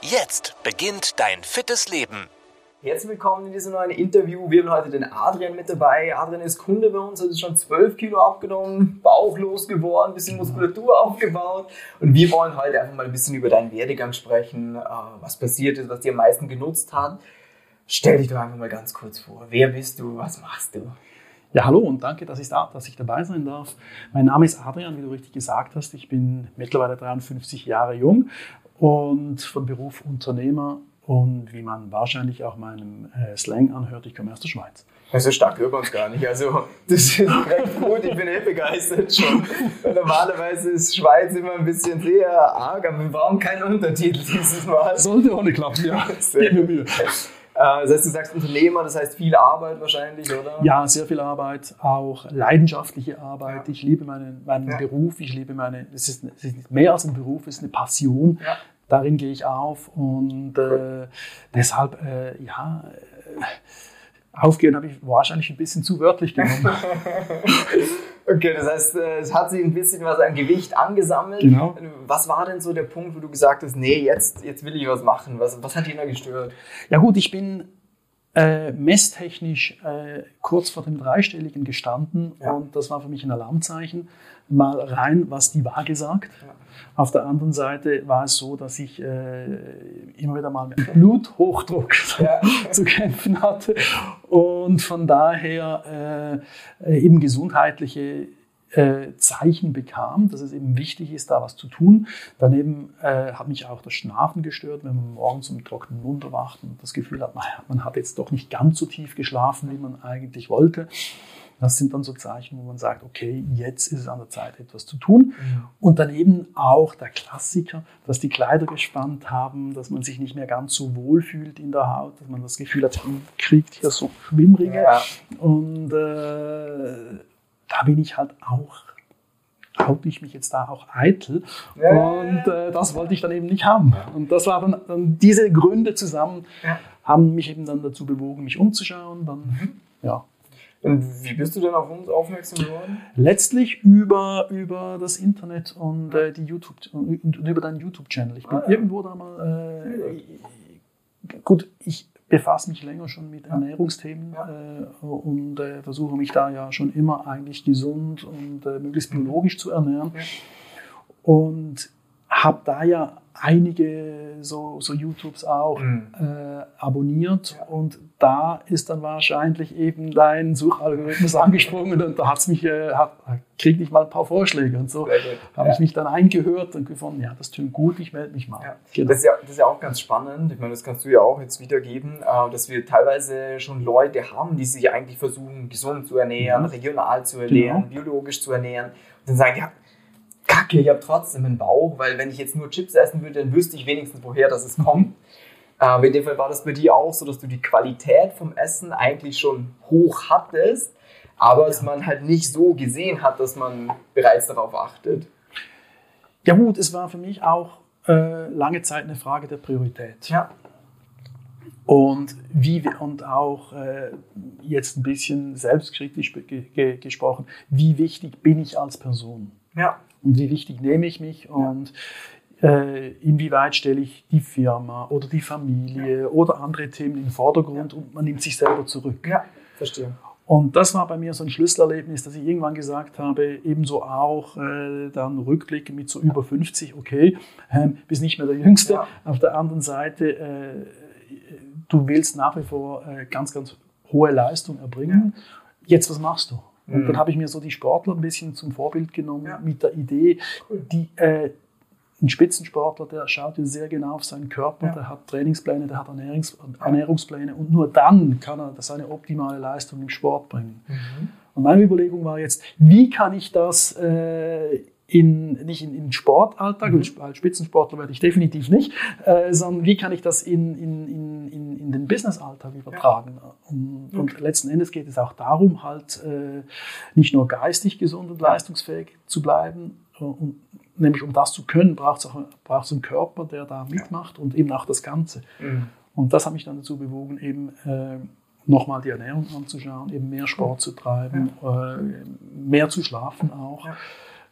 Jetzt beginnt dein fittes Leben. Herzlich willkommen in diesem neuen Interview. Wir haben heute den Adrian mit dabei. Adrian ist Kunde bei uns, hat schon 12 Kilo abgenommen, bauchlos geworden, bisschen Muskulatur aufgebaut. Und wir wollen heute einfach mal ein bisschen über deinen Werdegang sprechen, äh, was passiert ist, was dir am meisten genutzt hat. Stell dich doch einfach mal ganz kurz vor. Wer bist du? Was machst du? Ja, hallo und danke, dass ich, da, dass ich dabei sein darf. Mein Name ist Adrian, wie du richtig gesagt hast. Ich bin mittlerweile 53 Jahre jung und von Beruf Unternehmer und wie man wahrscheinlich auch meinem äh, Slang anhört, ich komme aus der Schweiz. So stark hört man es gar nicht. Also, das ist recht gut. Ich bin eh begeistert schon. Normalerweise ist Schweiz immer ein bisschen sehr arg, aber wir brauchen keinen Untertitel dieses Mal. Sollte auch nicht klappen, ja. Sehr mir Mühe. Das heißt, du sagst Unternehmer, das heißt viel Arbeit wahrscheinlich, oder? Ja, sehr viel Arbeit, auch leidenschaftliche Arbeit. Ja. Ich liebe meinen, meinen ja. Beruf, ich liebe meine, es ist, es ist mehr als ein Beruf, es ist eine Passion. Ja. Darin gehe ich auf und äh, deshalb, äh, ja, äh, aufgehen habe ich wahrscheinlich ein bisschen zu wörtlich genommen. okay, das heißt, äh, es hat sich ein bisschen was an Gewicht angesammelt. Genau. Was war denn so der Punkt, wo du gesagt hast, nee, jetzt, jetzt will ich was machen? Was, was hat dich da gestört? Ja gut, ich bin äh, messtechnisch äh, kurz vor dem Dreistelligen gestanden ja. und das war für mich ein Alarmzeichen. Mal rein, was die Waage sagt. Ja. Auf der anderen Seite war es so, dass ich äh, immer wieder mal mit Bluthochdruck ja. zu kämpfen hatte und von daher äh, eben gesundheitliche äh, Zeichen bekam, dass es eben wichtig ist, da was zu tun. Daneben äh, hat mich auch das Schlafen gestört, wenn man morgens mit trockenen Mund erwacht und das Gefühl hat, naja, man hat jetzt doch nicht ganz so tief geschlafen, wie man eigentlich wollte. Das sind dann so Zeichen, wo man sagt, okay, jetzt ist es an der Zeit, etwas zu tun. Mhm. Und daneben auch der Klassiker, dass die Kleider gespannt haben, dass man sich nicht mehr ganz so wohl fühlt in der Haut, dass man das Gefühl hat, man kriegt hier so Schwimmringe. Ja. Und äh, da bin ich halt auch haute ich mich jetzt da auch eitel. Ja, und äh, das wollte ich dann eben nicht haben. Und das waren dann, dann diese Gründe zusammen, ja. haben mich eben dann dazu bewogen, mich umzuschauen. Dann, mhm. ja. Und wie bist du denn auf uns aufmerksam geworden? Letztlich über, über das Internet und äh, die YouTube und, und über deinen YouTube-Channel. Ich bin ah, ja. irgendwo da mal. Äh, gut, ich befasse mich länger schon mit Ernährungsthemen äh, und äh, versuche mich da ja schon immer eigentlich gesund und äh, möglichst biologisch zu ernähren. Und habe da ja einige so, so YouTubes auch mhm. äh, abonniert ja. und da ist dann wahrscheinlich eben dein Suchalgorithmus angesprungen und da hat's mich, äh, hat, krieg ich mal ein paar Vorschläge und so habe ja. ich mich dann eingehört und gefunden, ja, das tut gut, ich melde mich mal. Ja. Genau. Das, ist ja, das ist ja auch ganz spannend, ich meine, das kannst du ja auch jetzt wiedergeben, äh, dass wir teilweise schon Leute haben, die sich eigentlich versuchen, gesund zu ernähren, regional zu ernähren, genau. biologisch zu ernähren und dann sagen, ja, Kacke, ich habe trotzdem einen Bauch, weil wenn ich jetzt nur Chips essen würde, dann wüsste ich wenigstens, woher das es kommt. Aber in dem Fall war das bei dir auch so, dass du die Qualität vom Essen eigentlich schon hoch hattest, aber es man halt nicht so gesehen hat, dass man bereits darauf achtet. Ja gut, es war für mich auch äh, lange Zeit eine Frage der Priorität. Ja. Und, wie, und auch äh, jetzt ein bisschen selbstkritisch ge gesprochen, wie wichtig bin ich als Person? Ja und wie wichtig nehme ich mich und äh, inwieweit stelle ich die Firma oder die Familie ja. oder andere Themen in den Vordergrund ja. und man nimmt sich selber zurück. Ja, verstehe. Und das war bei mir so ein Schlüsselerlebnis, dass ich irgendwann gesagt habe, ebenso auch äh, dann rückblickend mit so über 50, okay, äh, bist nicht mehr der Jüngste. Ja. Auf der anderen Seite, äh, du willst nach wie vor äh, ganz, ganz hohe Leistung erbringen. Jetzt, was machst du? Und dann mhm. habe ich mir so die Sportler ein bisschen zum Vorbild genommen ja. mit der Idee, die, äh, ein Spitzensportler, der schaut sehr genau auf seinen Körper, ja. der hat Trainingspläne, der hat Ernährungs Ernährungspläne und nur dann kann er seine optimale Leistung im Sport bringen. Mhm. Und meine Überlegung war jetzt, wie kann ich das äh, in, nicht in, in Sportalltag, mhm. als Spitzensportler werde ich definitiv nicht, äh, sondern wie kann ich das in, in, in, in Business-Alltag übertragen. Und, und, letzten Endes geht es auch darum, halt äh, nicht nur geistig gesund und leistungsfähig zu bleiben, und, nämlich um das zu können, braucht es auch braucht's einen Körper, der da mitmacht und eben auch das Ganze. Mhm. Und das hat mich dann dazu bewogen, eben äh, nochmal die Ernährung anzuschauen, eben mehr Sport zu treiben, ja. äh, mehr zu schlafen auch.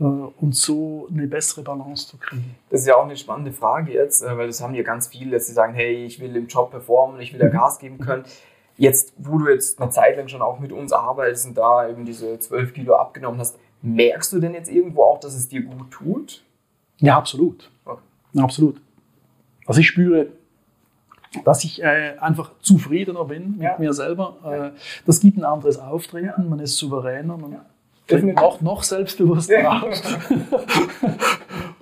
Ja äh, und so eine bessere Balance zu kriegen. Das ist ja auch eine spannende Frage jetzt, äh, weil das haben ja ganz viele, dass sie sagen, hey, ich will im Job performen, ich will da mhm. Gas geben können. Jetzt, wo du jetzt eine Zeit lang schon auch mit uns arbeitest und da eben diese 12 Kilo abgenommen hast, merkst du denn jetzt irgendwo auch, dass es dir gut tut? Ja, absolut. Okay. Absolut. Also ich spüre, dass ich äh, einfach zufriedener bin mit ja. mir selber. Äh, das gibt ein anderes Auftreten, man ist souveräner, man ja. Tritt noch, noch selbstbewusster ja. auf.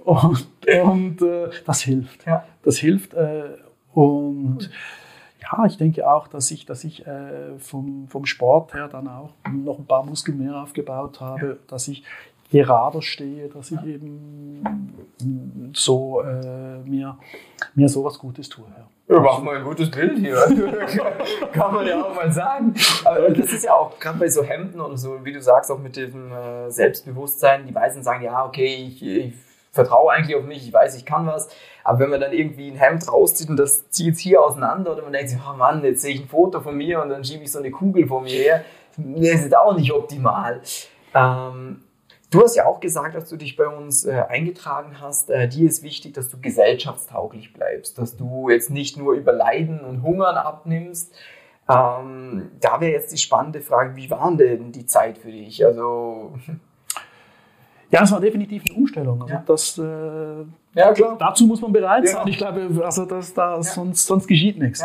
und, und äh, das hilft. Das hilft. Äh, und ja, ich denke auch, dass ich, dass ich äh, vom, vom Sport her dann auch noch ein paar Muskeln mehr aufgebaut habe, dass ich gerader stehe, dass ich eben so äh, mir, mir sowas Gutes tue. Ja. Ja, mach mal ein gutes Bild hier. Kann man ja auch mal sagen. Aber das ist ja auch gerade bei so Hemden und so, wie du sagst, auch mit diesem äh, Selbstbewusstsein. Die meisten sagen, ja, okay, ich, ich vertraue eigentlich auf mich, ich weiß, ich kann was. Aber wenn man dann irgendwie ein Hemd rauszieht und das zieht hier auseinander oder man denkt sich, oh Mann, jetzt sehe ich ein Foto von mir und dann schiebe ich so eine Kugel vor mir her, das ist auch nicht optimal. Ähm, Du hast ja auch gesagt, dass du dich bei uns äh, eingetragen hast. Äh, dir ist wichtig, dass du gesellschaftstauglich bleibst, dass du jetzt nicht nur über Leiden und Hungern abnimmst. Ähm, da wäre jetzt die spannende Frage, wie war denn die Zeit für dich? Also ja, es war definitiv eine Umstellung. Also ja. das, äh, ja, klar. Dazu muss man bereit ja. sein. Ich glaube, also das, da, sonst, sonst geschieht nichts.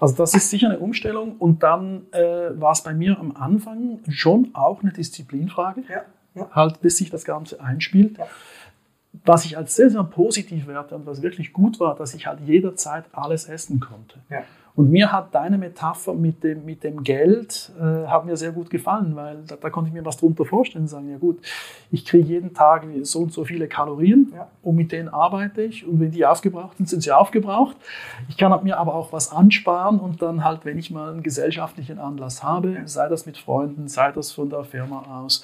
Also das ist sicher eine Umstellung. Und dann äh, war es bei mir am Anfang schon auch eine Disziplinfrage. Ja halt bis sich das Ganze einspielt. Ja. Was ich als sehr, sehr positiv werte und was wirklich gut war, dass ich halt jederzeit alles essen konnte. Ja. Und mir hat deine Metapher mit dem, mit dem Geld äh, hat mir sehr gut gefallen, weil da, da, konnte ich mir was drunter vorstellen und sagen, ja gut, ich kriege jeden Tag so und so viele Kalorien ja. und mit denen arbeite ich und wenn die aufgebraucht sind, sind sie aufgebraucht. Ich kann mir aber auch was ansparen und dann halt, wenn ich mal einen gesellschaftlichen Anlass habe, sei das mit Freunden, sei das von der Firma aus,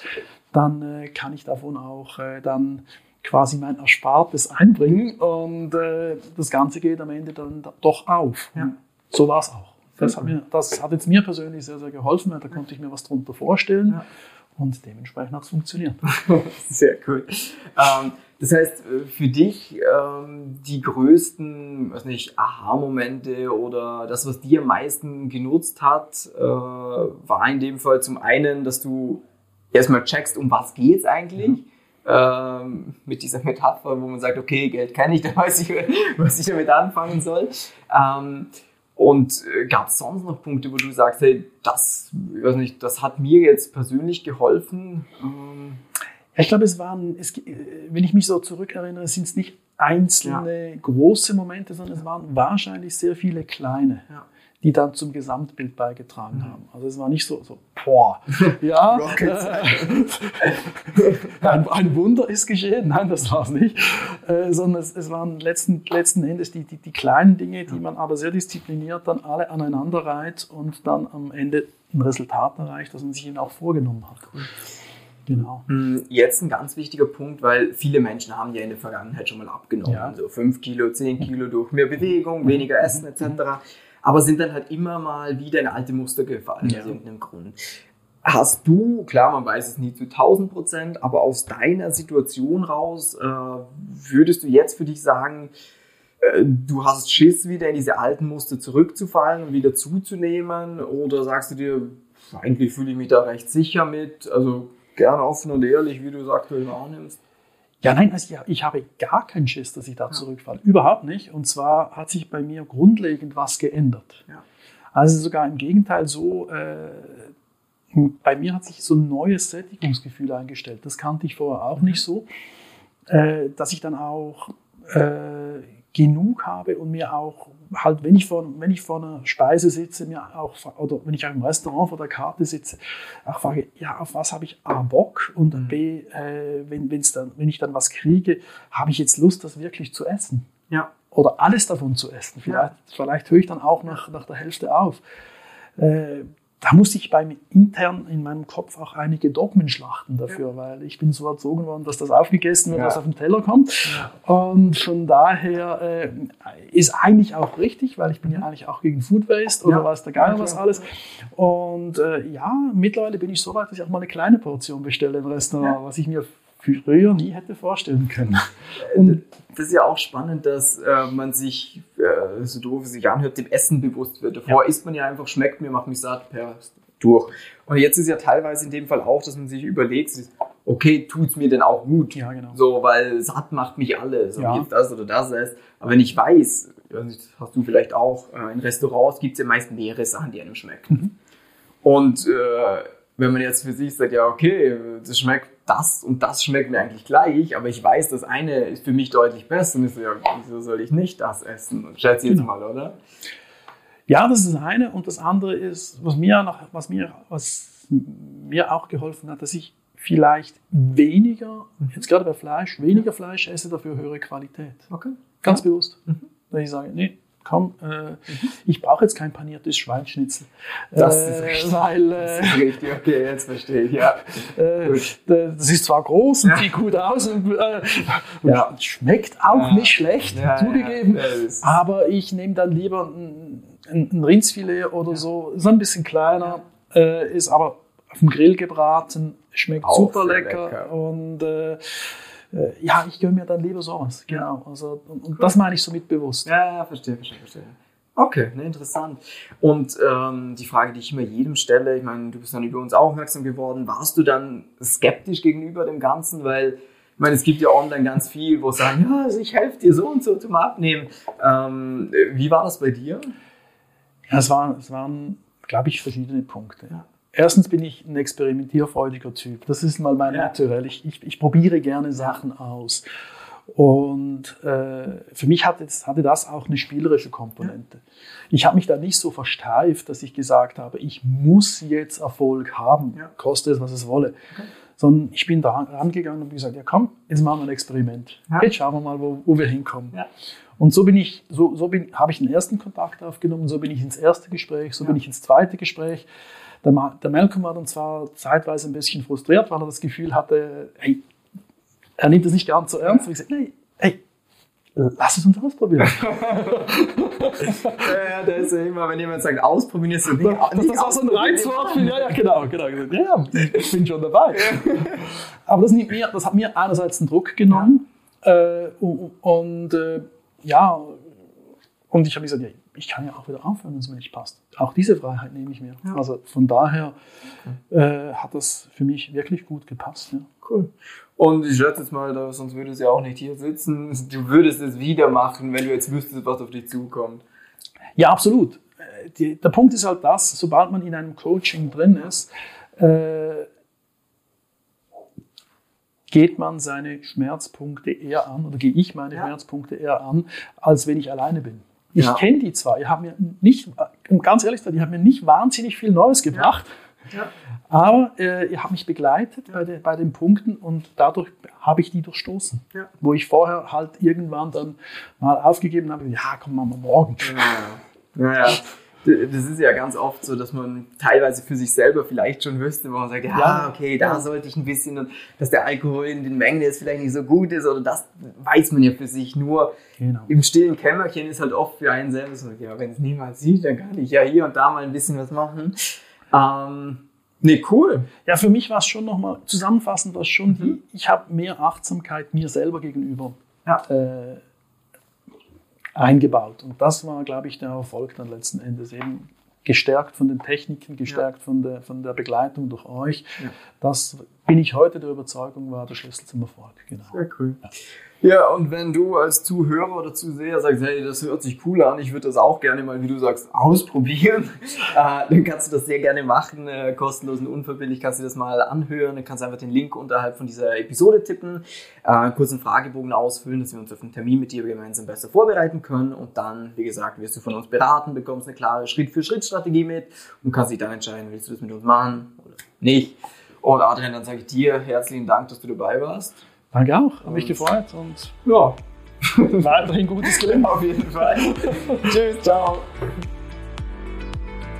dann äh, kann ich davon auch äh, dann quasi mein Erspartes einbringen und äh, das Ganze geht am Ende dann doch auf. Ja. So war es auch. Das hat, mir, das hat jetzt mir persönlich sehr, sehr geholfen, weil da konnte ich mir was drunter vorstellen ja. und dementsprechend hat es funktioniert. sehr cool. Ähm, das heißt, äh, für dich ähm, die größten, weiß nicht, Aha-Momente oder das, was dir am meisten genutzt hat, äh, war in dem Fall zum einen, dass du erstmal checkst, um was geht es eigentlich. Mhm. Ähm, mit dieser Metapher, wo man sagt, okay, Geld kenne ich, da weiß ich, was ich damit anfangen soll. Ähm, und äh, gab es sonst noch Punkte, wo du sagst, hey, das, weiß nicht, das hat mir jetzt persönlich geholfen? Ähm, ich glaube, es waren, es, wenn ich mich so zurückerinnere, sind es nicht einzelne ja. große Momente, sondern es waren wahrscheinlich sehr viele kleine. Ja die dann zum Gesamtbild beigetragen mhm. haben. Also es war nicht so, so boah, ja, ein, ein, Wunder ist geschehen, nein, das war es nicht, äh, sondern es, es, waren letzten, letzten Endes die, die, die, kleinen Dinge, die man aber sehr diszipliniert dann alle aneinander reiht und dann am Ende ein Resultat erreicht, das man sich ihnen auch vorgenommen hat. Cool. Genau. Hm, jetzt ein ganz wichtiger Punkt, weil viele Menschen haben ja in der Vergangenheit schon mal abgenommen. Ja. So 5 Kilo, 10 Kilo durch mehr Bewegung, weniger Essen etc aber sind dann halt immer mal wieder in alte Muster gefallen, ja. aus irgendeinem Grund. Hast du, klar, man weiß es nie zu 1000 Prozent, aber aus deiner Situation raus, äh, würdest du jetzt für dich sagen, äh, du hast Schiss, wieder in diese alten Muster zurückzufallen und wieder zuzunehmen? Oder sagst du dir, eigentlich fühle ich mich da recht sicher mit? Also gerne offen und ehrlich, wie du es aktuell wahrnimmst. Ja, nein, also ich, ich habe gar keinen Schiss, dass ich da zurückfalle. Überhaupt nicht. Und zwar hat sich bei mir grundlegend was geändert. Ja. Also sogar im Gegenteil so, äh, bei mir hat sich so ein neues Sättigungsgefühl eingestellt. Das kannte ich vorher auch mhm. nicht so, äh, dass ich dann auch äh, genug habe und mir auch halt, wenn ich vor, wenn ich vor einer Speise sitze, mir auch, oder wenn ich auch im Restaurant vor der Karte sitze, auch frage, ja, auf was habe ich A, Bock und mhm. B, äh, wenn, wenn's dann, wenn ich dann was kriege, habe ich jetzt Lust, das wirklich zu essen? Ja. oder alles davon zu essen. Vielleicht, vielleicht höre ich dann auch nach, nach der Hälfte auf. Äh, da musste ich bei mir intern in meinem Kopf auch einige Dogmen schlachten dafür, ja. weil ich bin so erzogen worden, dass das aufgegessen wird, ja. was auf den Teller kommt. Ja. Und von daher äh, ist eigentlich auch richtig, weil ich bin ja mhm. eigentlich auch gegen Food Waste oder weiß der Geier was alles. Und äh, ja, mittlerweile bin ich so weit, dass ich auch mal eine kleine Portion bestelle im Restaurant, was ich mir früher nie hätte vorstellen können. Und das ist ja auch spannend, dass äh, man sich, äh, so doof es sich anhört, dem Essen bewusst wird. Davor ja. isst man ja einfach, schmeckt mir, macht mich satt, per durch. Und jetzt ist ja teilweise in dem Fall auch, dass man sich überlegt, okay, tut es mir denn auch gut? Ja, genau. So, weil satt macht mich alles, ob ja. jetzt das oder das ist. Aber wenn ich weiß, das hast du vielleicht auch, äh, in Restaurants gibt es ja meist mehrere Sachen, die einem schmecken. Mhm. Und äh, wenn man jetzt für sich sagt, ja, okay, das schmeckt, das und das schmeckt mir eigentlich gleich, aber ich weiß, das eine ist für mich deutlich besser, dann ist so, ja, wieso soll ich nicht das essen? Schätze jetzt genau. mal, oder? Ja, das ist das eine. Und das andere ist, was mir, noch, was mir, was mir auch geholfen hat, dass ich vielleicht weniger, jetzt gerade bei Fleisch, weniger Fleisch esse, dafür höhere Qualität. Okay. Ganz ja. bewusst. Mhm. Dass ich sage, nee, komm, äh, mhm. ich brauche jetzt kein paniertes Schweinschnitzel. Das äh, ist richtig. Weil, äh, das ist richtig, okay, jetzt verstehe ich, ja. Äh, das ist zwar groß und ja. sieht gut aus und, äh, ja. schmeckt auch nicht schlecht, zugegeben, aber ich nehme dann lieber ein, ein, ein Rindsfilet oder so, so ein bisschen kleiner, ist aber auf dem Grill gebraten, schmeckt auch super lecker, lecker. und äh, ja, ich gönne mir dann lieber sowas. Genau. Also, und, und das meine ich somit bewusst. Ja, ja, verstehe, verstehe, verstehe. Okay, ne, interessant. Und ähm, die Frage, die ich immer jedem stelle, ich meine, du bist dann über uns aufmerksam geworden, warst du dann skeptisch gegenüber dem Ganzen? Weil, ich meine, es gibt ja online ganz viel, wo sagen, ja, also ich helfe dir so und so zum Abnehmen. Ähm, wie war das bei dir? Ja, es waren, es waren glaube ich, verschiedene Punkte. Ja. Erstens bin ich ein experimentierfreudiger Typ. Das ist mal mein ja. Naturell. Ich, ich, ich, probiere gerne Sachen aus. Und äh, für mich hatte, hatte, das auch eine spielerische Komponente. Ja. Ich habe mich da nicht so versteift, dass ich gesagt habe, ich muss jetzt Erfolg haben, ja. koste es, was es wolle. Okay. Sondern ich bin da rangegangen und gesagt, ja komm, jetzt machen wir ein Experiment. Jetzt schauen wir mal, wo, wo wir hinkommen. Und so bin ich, so, so habe ich den ersten Kontakt aufgenommen, so bin ich ins erste Gespräch, so bin ich ins zweite Gespräch. Der, der Malcolm war dann zwar zeitweise ein bisschen frustriert, weil er das Gefühl hatte, hey, er nimmt es nicht ganz so ernst. Und ich sagte, nee, hey, lass es uns ausprobieren. ja, das ist ja immer, wenn jemand sagt, ausprobieren, ist nicht, das, nicht das ist auch so ein Reizwort. Ja, ja, genau, genau. Ja, ich bin schon dabei. Aber das, mir, das, hat mir einerseits den Druck genommen ja. äh, und äh, ja, und ich habe gesagt, ja, ich kann ja auch wieder aufhören, wenn es mir nicht passt. Auch diese Freiheit nehme ich mir. Ja. Also von daher okay. äh, hat das für mich wirklich gut gepasst. Ja. Cool. Und ich schätze jetzt mal, sonst würdest du ja auch nicht hier sitzen. Du würdest es wieder machen, wenn du jetzt wüsstest, was auf dich zukommt. Ja, absolut. Äh, die, der Punkt ist halt das, sobald man in einem Coaching drin ist, äh, geht man seine Schmerzpunkte eher an oder gehe ich meine ja. Schmerzpunkte eher an, als wenn ich alleine bin. Ich ja. kenne die zwar, die haben mir nicht, um ganz ehrlich zu sein, die haben mir nicht wahnsinnig viel Neues gebracht. Ja. Ja. Aber äh, ihr habt mich begleitet bei, de, bei den Punkten und dadurch habe ich die durchstoßen. Wo ich vorher halt irgendwann dann mal aufgegeben habe, ja, komm mal morgen. Ja, ja das ist ja ganz oft so, dass man teilweise für sich selber vielleicht schon wüsste, wo man sagt, ja, ja okay, da ja. sollte ich ein bisschen und dass der Alkohol in den Mengen jetzt vielleicht nicht so gut ist oder das weiß man ja für sich nur. Genau. Im stillen Kämmerchen ist halt oft für einen selber so, ja, wenn es niemand sieht, dann kann ich ja hier und da mal ein bisschen was machen. Ähm, Nee, cool. Ja, für mich war es schon nochmal, zusammenfassend war es schon mhm. die, ich habe mehr Achtsamkeit mir selber gegenüber. Ja. Äh, eingebaut. Und das war, glaube ich, der Erfolg dann letzten Endes eben gestärkt von den Techniken, gestärkt ja. von, der, von der Begleitung durch euch. Ja. Das bin ich heute der Überzeugung, war der Schlüssel zum Erfolg. Genau. Sehr cool. Ja. Ja, und wenn du als Zuhörer oder Zuseher sagst, hey, das hört sich cool an, ich würde das auch gerne mal, wie du sagst, ausprobieren, äh, dann kannst du das sehr gerne machen, äh, kostenlos und unverbindlich kannst du das mal anhören, dann kannst du einfach den Link unterhalb von dieser Episode tippen, äh, einen kurzen Fragebogen ausfüllen, dass wir uns auf einen Termin mit dir gemeinsam besser vorbereiten können und dann, wie gesagt, wirst du von uns beraten, bekommst eine klare Schritt-für-Schritt-Strategie mit und kannst dich dann entscheiden, willst du das mit uns machen oder nicht. Und Adrian, dann sage ich dir herzlichen Dank, dass du dabei warst. Danke auch, habe mich gefreut und ja, Weiterhin gutes Gelingen. Auf jeden Fall. Tschüss, ciao.